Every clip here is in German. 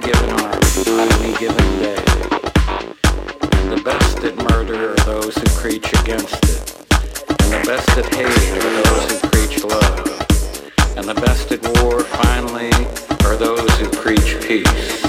given arm, on any given day. And the best at murder are those who preach against it. And the best at hate are those who preach love. And the best at war, finally, are those who preach peace.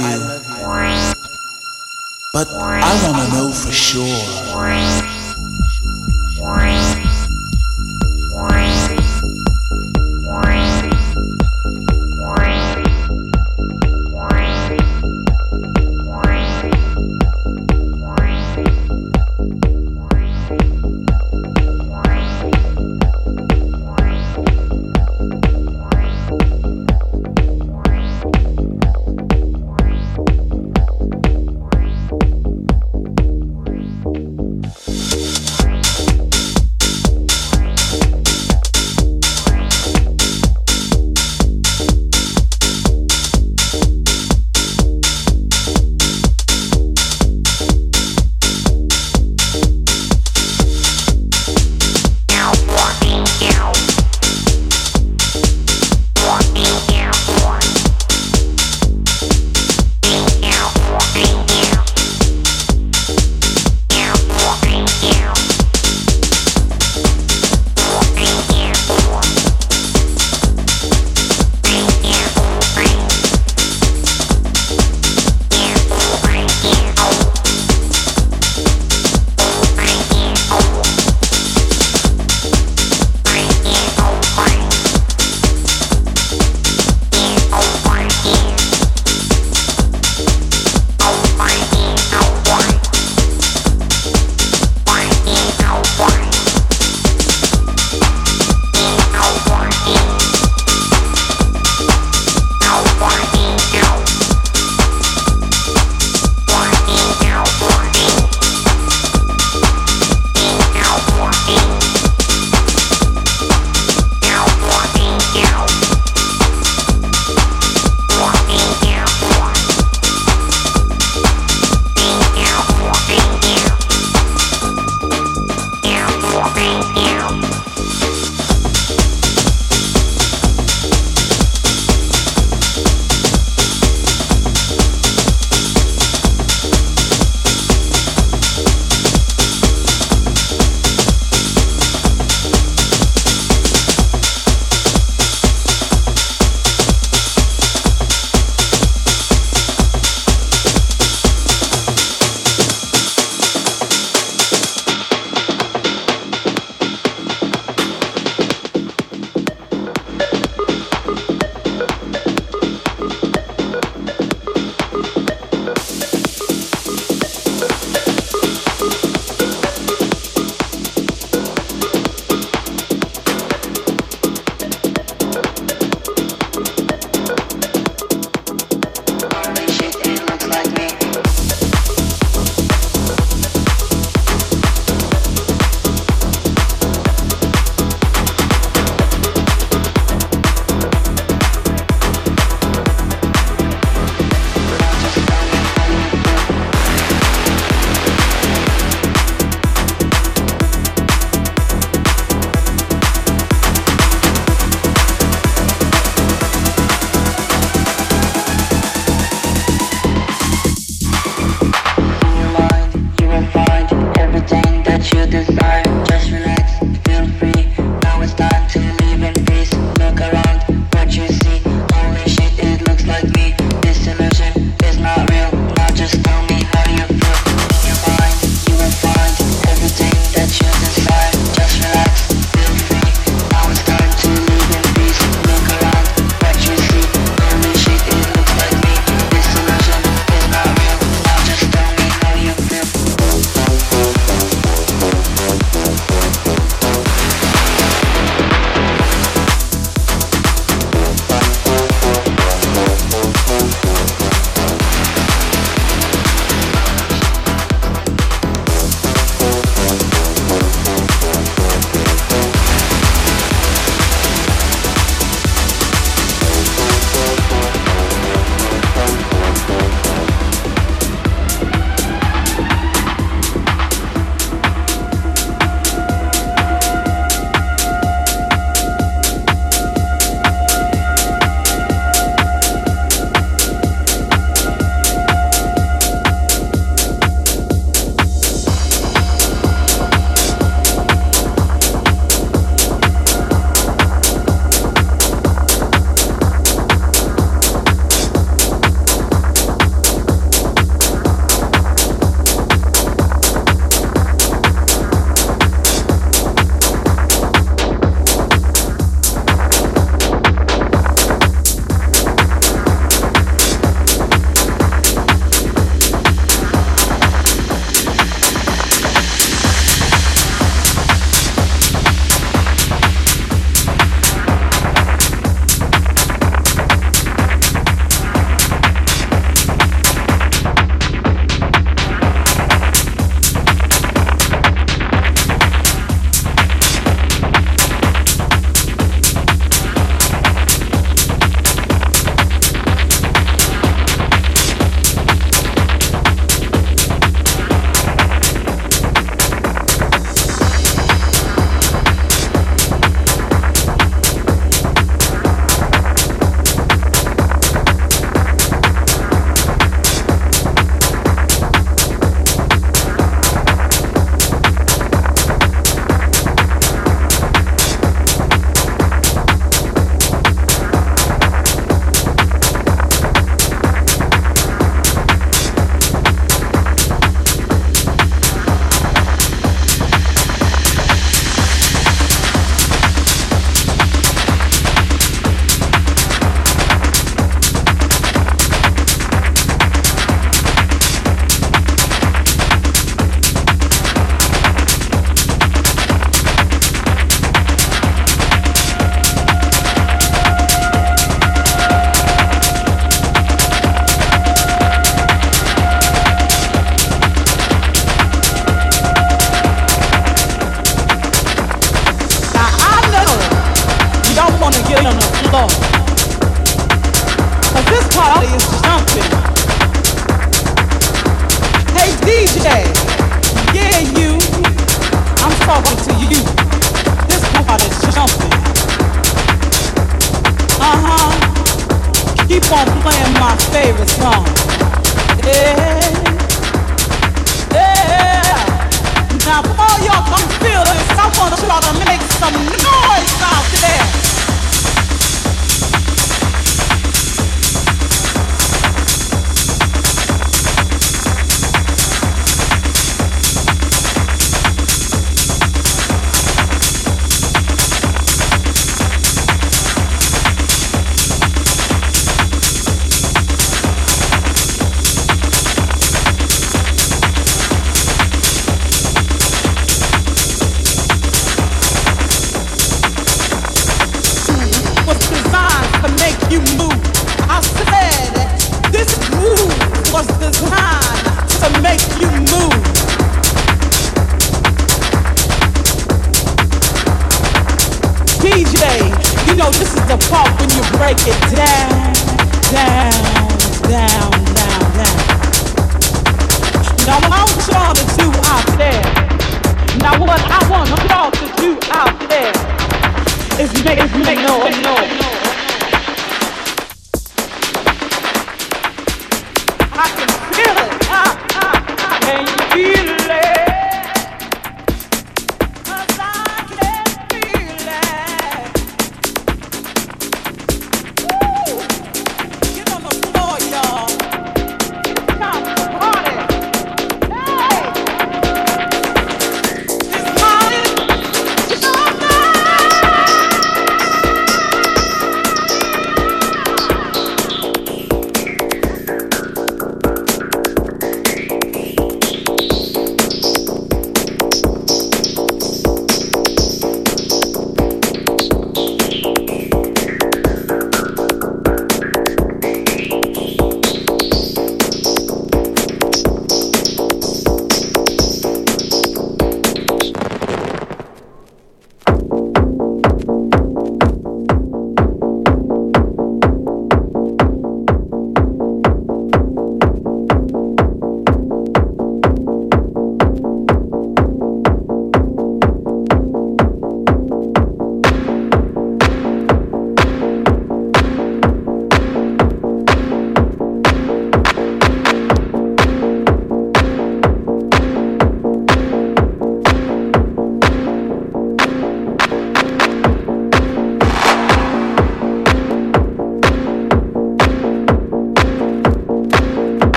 You, but I wanna know for sure.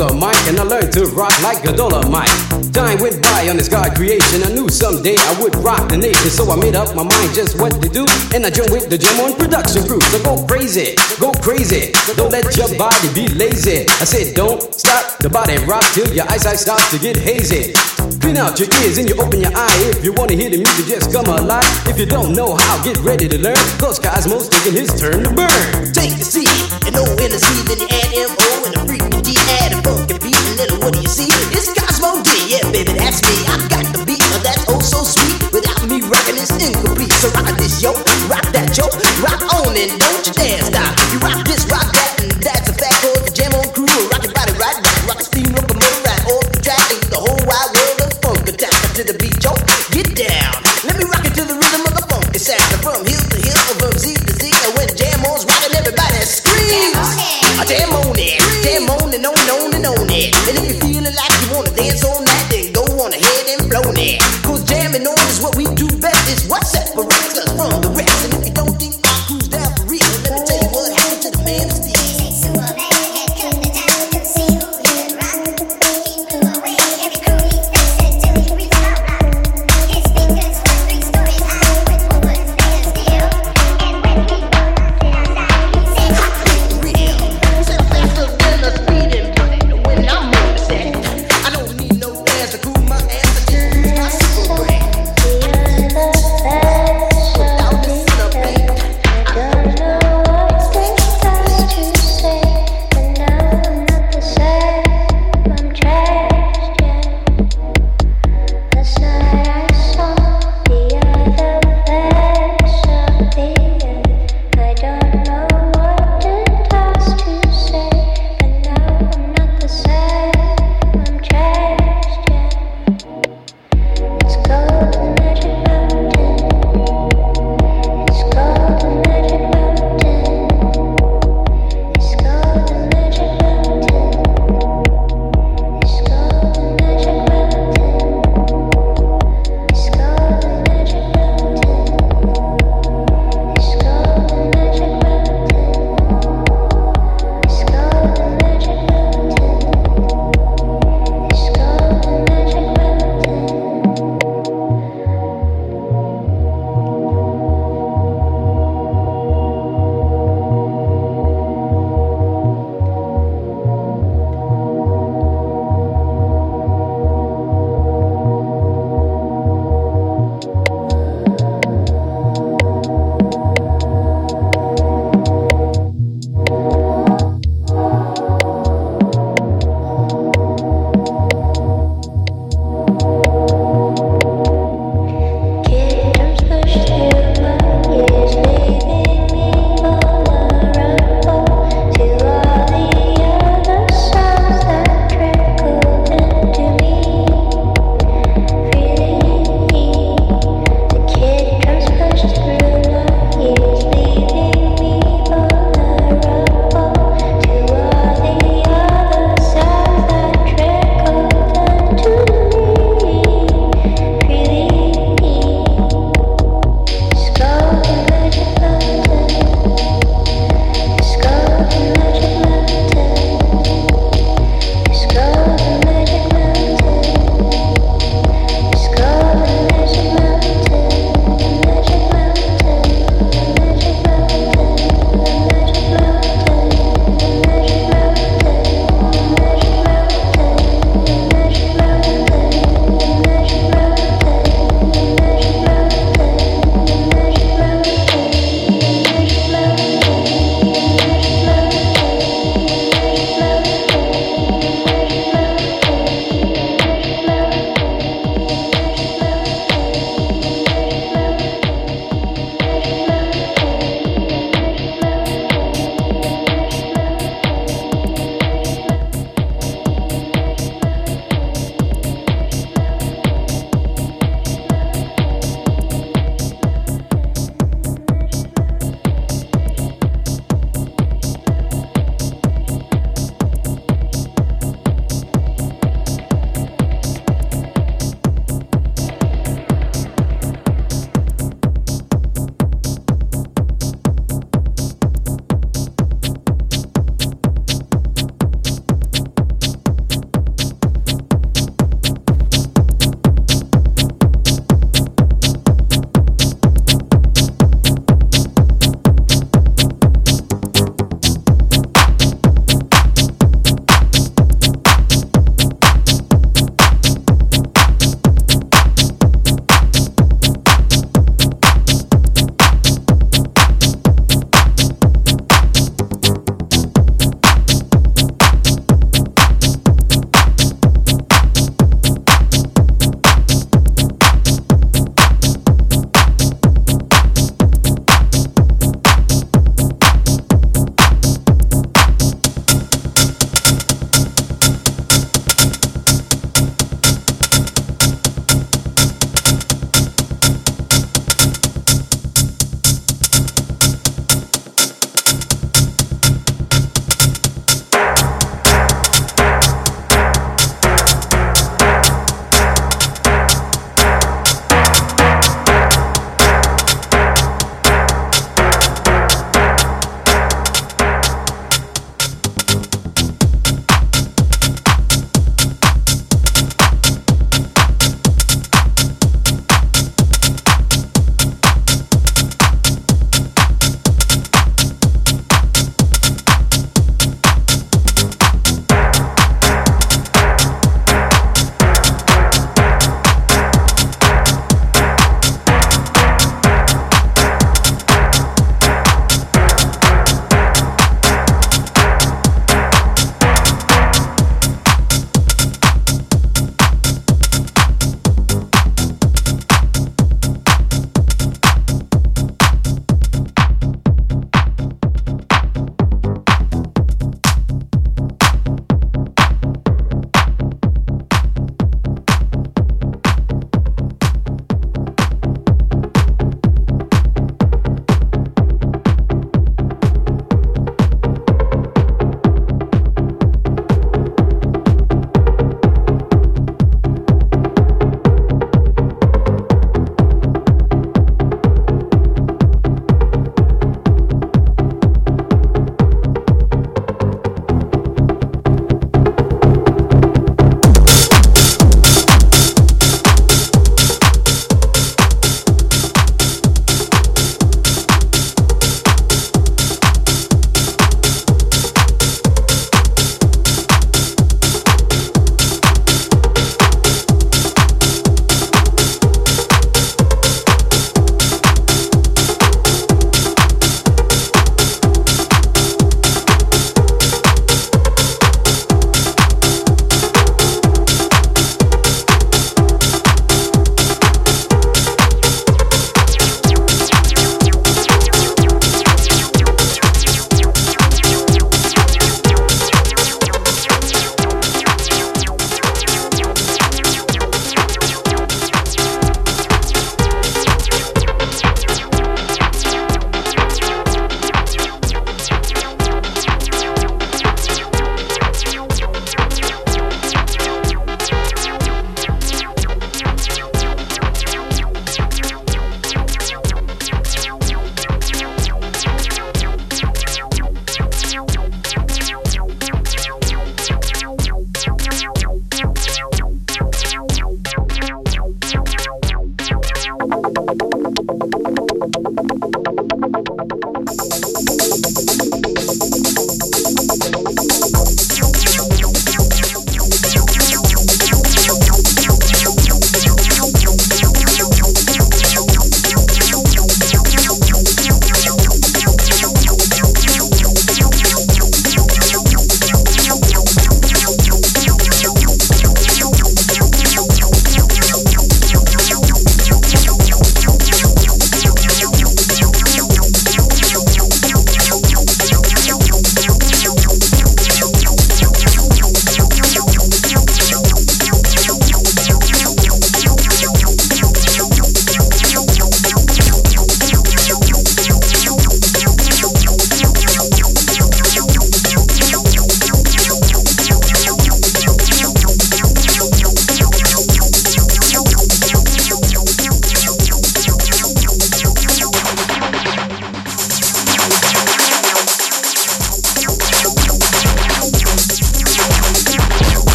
the mic and I learned to rock like a dollar mic. Time went by on this God creation. I knew someday I would rock the nation, so I made up my mind just what to do. And I joined with the gym on production crew. So go crazy, go crazy. Don't let your body be lazy. I said, don't stop the body rock till your eyesight starts to get hazy. Clean out your ears and you open your eye. If you wanna hear the music, just come alive. If you don't know how, get ready to learn. Cause Cosmo's taking his turn to burn. Take a seat and no NSC upstairs.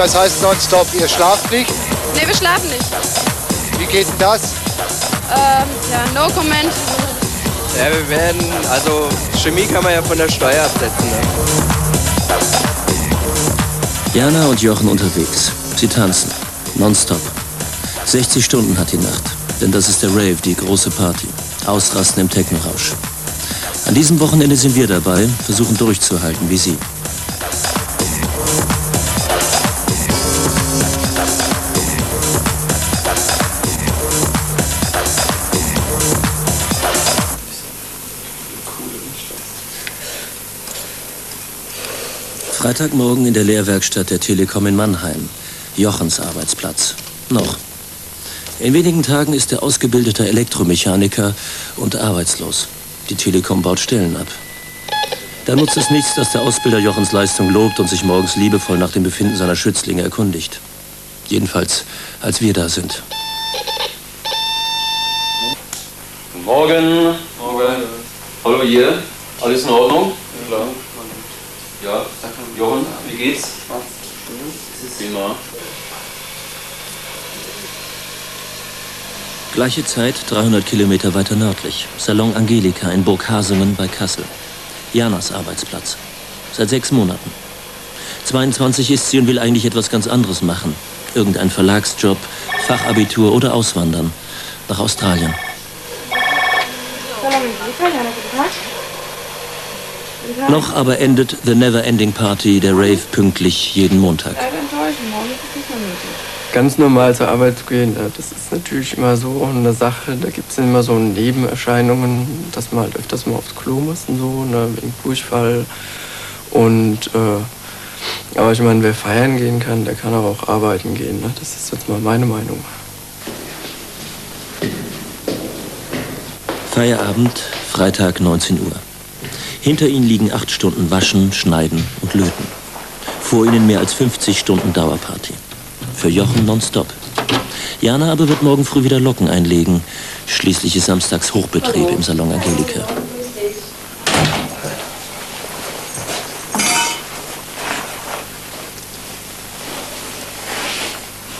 Was heißt nonstop? Ihr schlaft nicht? Ne, wir schlafen nicht. Wie geht denn das? Ähm, ja, no comment. Ja, wir werden, also Chemie kann man ja von der Steuer absetzen. Ne? Jana und Jochen unterwegs. Sie tanzen. Nonstop. 60 Stunden hat die Nacht. Denn das ist der Rave, die große Party. Ausrasten im Techno-Rausch. An diesem Wochenende sind wir dabei, versuchen durchzuhalten wie sie. Freitagmorgen in der Lehrwerkstatt der Telekom in Mannheim. Jochens Arbeitsplatz. Noch. In wenigen Tagen ist er ausgebildeter Elektromechaniker und arbeitslos. Die Telekom baut Stellen ab. Da nutzt es nichts, dass der Ausbilder Jochens Leistung lobt und sich morgens liebevoll nach dem Befinden seiner Schützlinge erkundigt. Jedenfalls, als wir da sind. Morgen. Morgen. Hallo hier. Alles in Ordnung? Ja, klar. Ja, Jochen, wie geht's? Prima. Gleiche Zeit, 300 Kilometer weiter nördlich. Salon Angelika in Burg Hasungen bei Kassel. Janas Arbeitsplatz. Seit sechs Monaten. 22 ist sie und will eigentlich etwas ganz anderes machen. Irgendein Verlagsjob, Fachabitur oder auswandern. Nach Australien. Noch aber endet The Never Ending Party, der Rave, pünktlich jeden Montag. Ganz normal zur Arbeit zu gehen, das ist natürlich immer so eine Sache. Da gibt es immer so Nebenerscheinungen, dass man halt öfters mal aufs Klo muss und so, ne, wegen Durchfall. Und, äh, aber ich meine, wer feiern gehen kann, der kann aber auch arbeiten gehen. Ne? Das ist jetzt mal meine Meinung. Feierabend, Freitag 19 Uhr. Hinter ihnen liegen acht Stunden Waschen, Schneiden und Löten. Vor ihnen mehr als 50 Stunden Dauerparty. Für Jochen nonstop. Jana aber wird morgen früh wieder Locken einlegen. Schließlich ist samstags Hochbetrieb im Salon Angelika.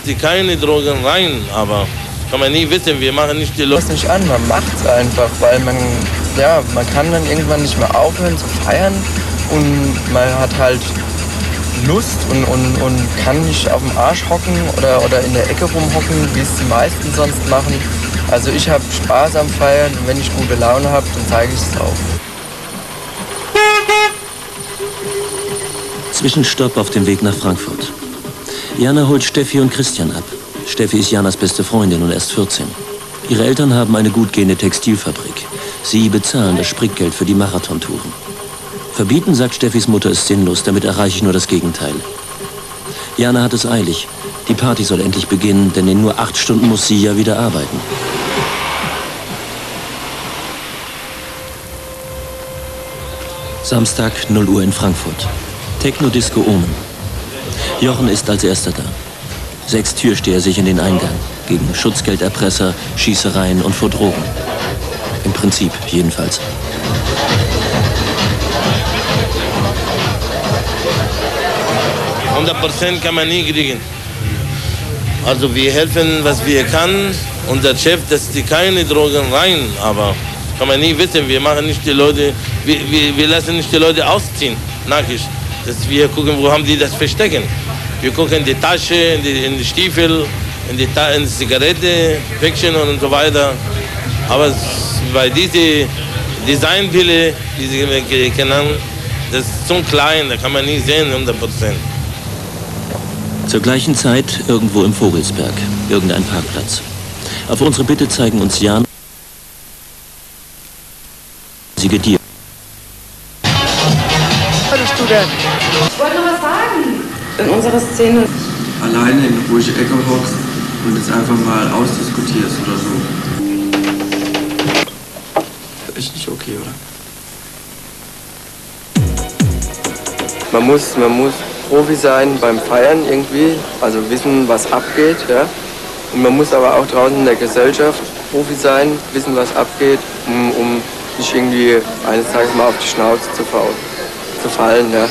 Die keine Drogen rein, aber kann man nie wissen, wir machen nicht die Leute. nicht an, man macht es einfach, weil man, ja, man kann dann irgendwann nicht mehr aufhören zu feiern und man hat halt Lust und, und, und kann nicht auf dem Arsch hocken oder, oder in der Ecke rumhocken, wie es die meisten sonst machen. Also ich habe Spaß am Feiern und wenn ich gute Laune habe, dann zeige ich es auch. Zwischenstopp auf dem Weg nach Frankfurt. Jana holt Steffi und Christian ab. Steffi ist Janas beste Freundin und erst 14. Ihre Eltern haben eine gut gehende Textilfabrik. Sie bezahlen das Sprickgeld für die Marathontouren. Verbieten, sagt Steffis Mutter, ist sinnlos, damit erreiche ich nur das Gegenteil. Jana hat es eilig. Die Party soll endlich beginnen, denn in nur acht Stunden muss sie ja wieder arbeiten. Samstag, 0 Uhr in Frankfurt. Techno-Disco Omen. Jochen ist als erster da. Sechs Türsteher sich in den Eingang. Gegen Schutzgelderpresser, Schießereien und vor Drogen. Im Prinzip jedenfalls. Prozent kann man nie kriegen. Also wir helfen, was wir können. Unser Chef, dass die keine Drogen rein, aber kann man nie wissen. Wir machen nicht die Leute, wir, wir, wir lassen nicht die Leute ausziehen, nackig. Dass wir gucken, wo haben die das verstecken. Wir gucken in die Tasche, in die, in die Stiefel, in die, in die Zigarette, Päckchen und so weiter. Aber bei diese Designpille, die sie kennen, das ist zu klein, da kann man nie sehen, 100 Prozent. Zur gleichen Zeit irgendwo im Vogelsberg, irgendein Parkplatz. Auf unsere Bitte zeigen uns Jan sie dir. Bist du denn? Ich wollte noch was sagen. In unserer Szene. Alleine in eine ruhige Ecke hockst und es einfach mal ausdiskutierst oder so. Ist nicht okay, oder? Man muss, man muss Profi sein beim Feiern irgendwie, also wissen, was abgeht. Ja? Und man muss aber auch draußen in der Gesellschaft Profi sein, wissen, was abgeht, um, um nicht irgendwie eines Tages mal auf die Schnauze zu, zu fallen. Ja.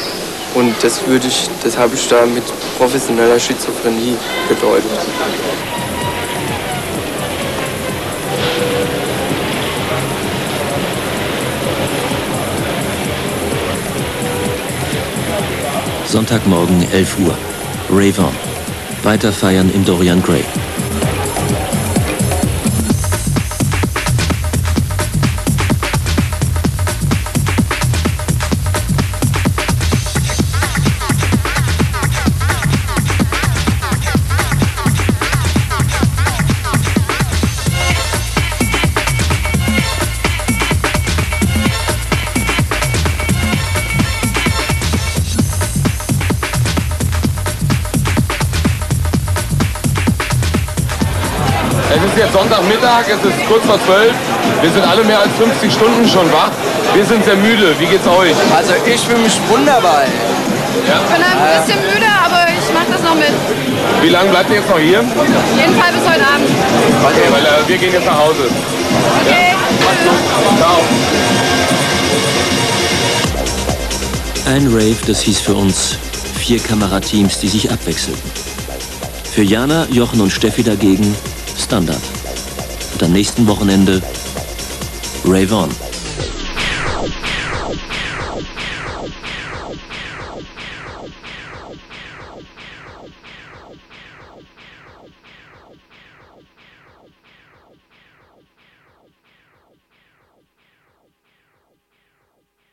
Und das würde ich, das habe ich da mit professioneller Schizophrenie gedeutet. Sonntagmorgen 11 Uhr. Rave on. Weiter feiern im Dorian Gray. Sonntagmittag, es ist kurz vor zwölf. Wir sind alle mehr als 50 Stunden schon wach. Wir sind sehr müde. Wie geht's euch? Also ich fühle mich wunderbar. Ja? Ich bin ein bisschen müde, aber ich mache das noch mit. Wie lange bleibt ihr jetzt noch hier? Auf jeden Fall bis heute Abend. Okay, weil äh, wir gehen jetzt nach Hause. Okay. Ciao. Ein Rave, das hieß für uns vier Kamerateams, die sich abwechselten. Für Jana, Jochen und Steffi dagegen Standard. Und am nächsten Wochenende Rave On.